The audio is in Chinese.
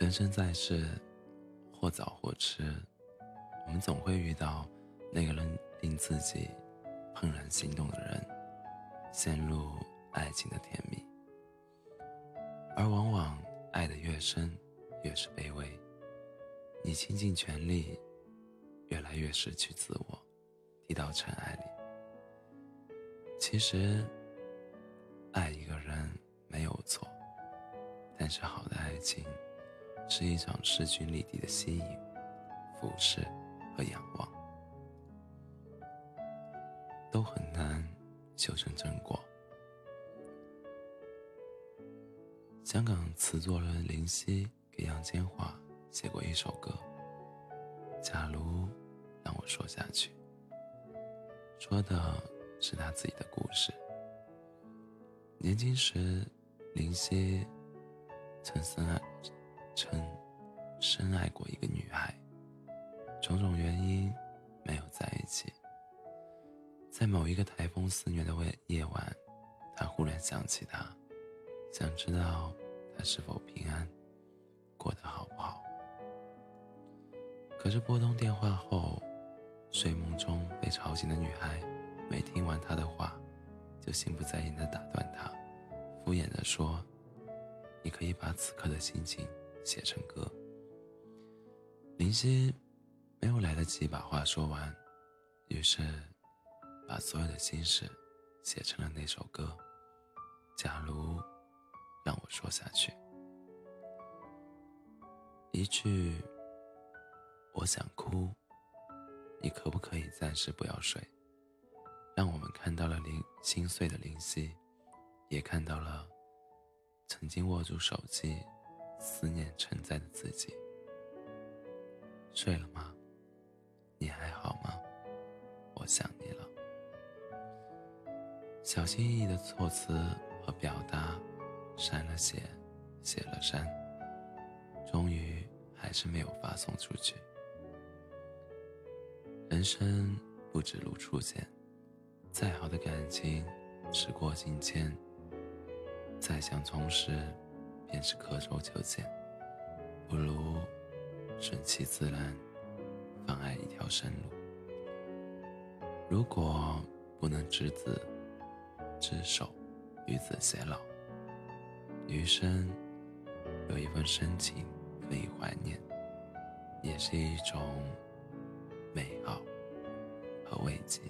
人生在世，或早或迟，我们总会遇到那个能令自己怦然心动的人，陷入爱情的甜蜜。而往往爱的越深，越是卑微。你倾尽全力，越来越失去自我，低到尘埃里。其实，爱一个人没有错，但是好的爱情。是一场势均力敌的吸引、俯视和仰望，都很难修成正果。香港词作人林夕给杨千嬅写过一首歌，《假如让我说下去》，说的是他自己的故事。年轻时，林夕曾深爱。曾深爱过一个女孩，种种原因没有在一起。在某一个台风肆虐的夜夜晚，他忽然想起她，想知道她是否平安，过得好不好。可是拨通电话后，睡梦中被吵醒的女孩，没听完他的话，就心不在焉地打断他，敷衍地说：“你可以把此刻的心情。”写成歌，林夕没有来得及把话说完，于是把所有的心事写成了那首歌。假如让我说下去，一句我想哭，你可不可以暂时不要睡？让我们看到了林心碎的林夕，也看到了曾经握住手机。思念承载的自己，睡了吗？你还好吗？我想你了。小心翼翼的措辞和表达，删了写，写了删，终于还是没有发送出去。人生不止如初见，再好的感情，时过境迁，再想重拾。便是刻舟求剑，不如顺其自然，放爱一条生路。如果不能执子之手，与子偕老，余生有一份深情可以怀念，也是一种美好和慰藉。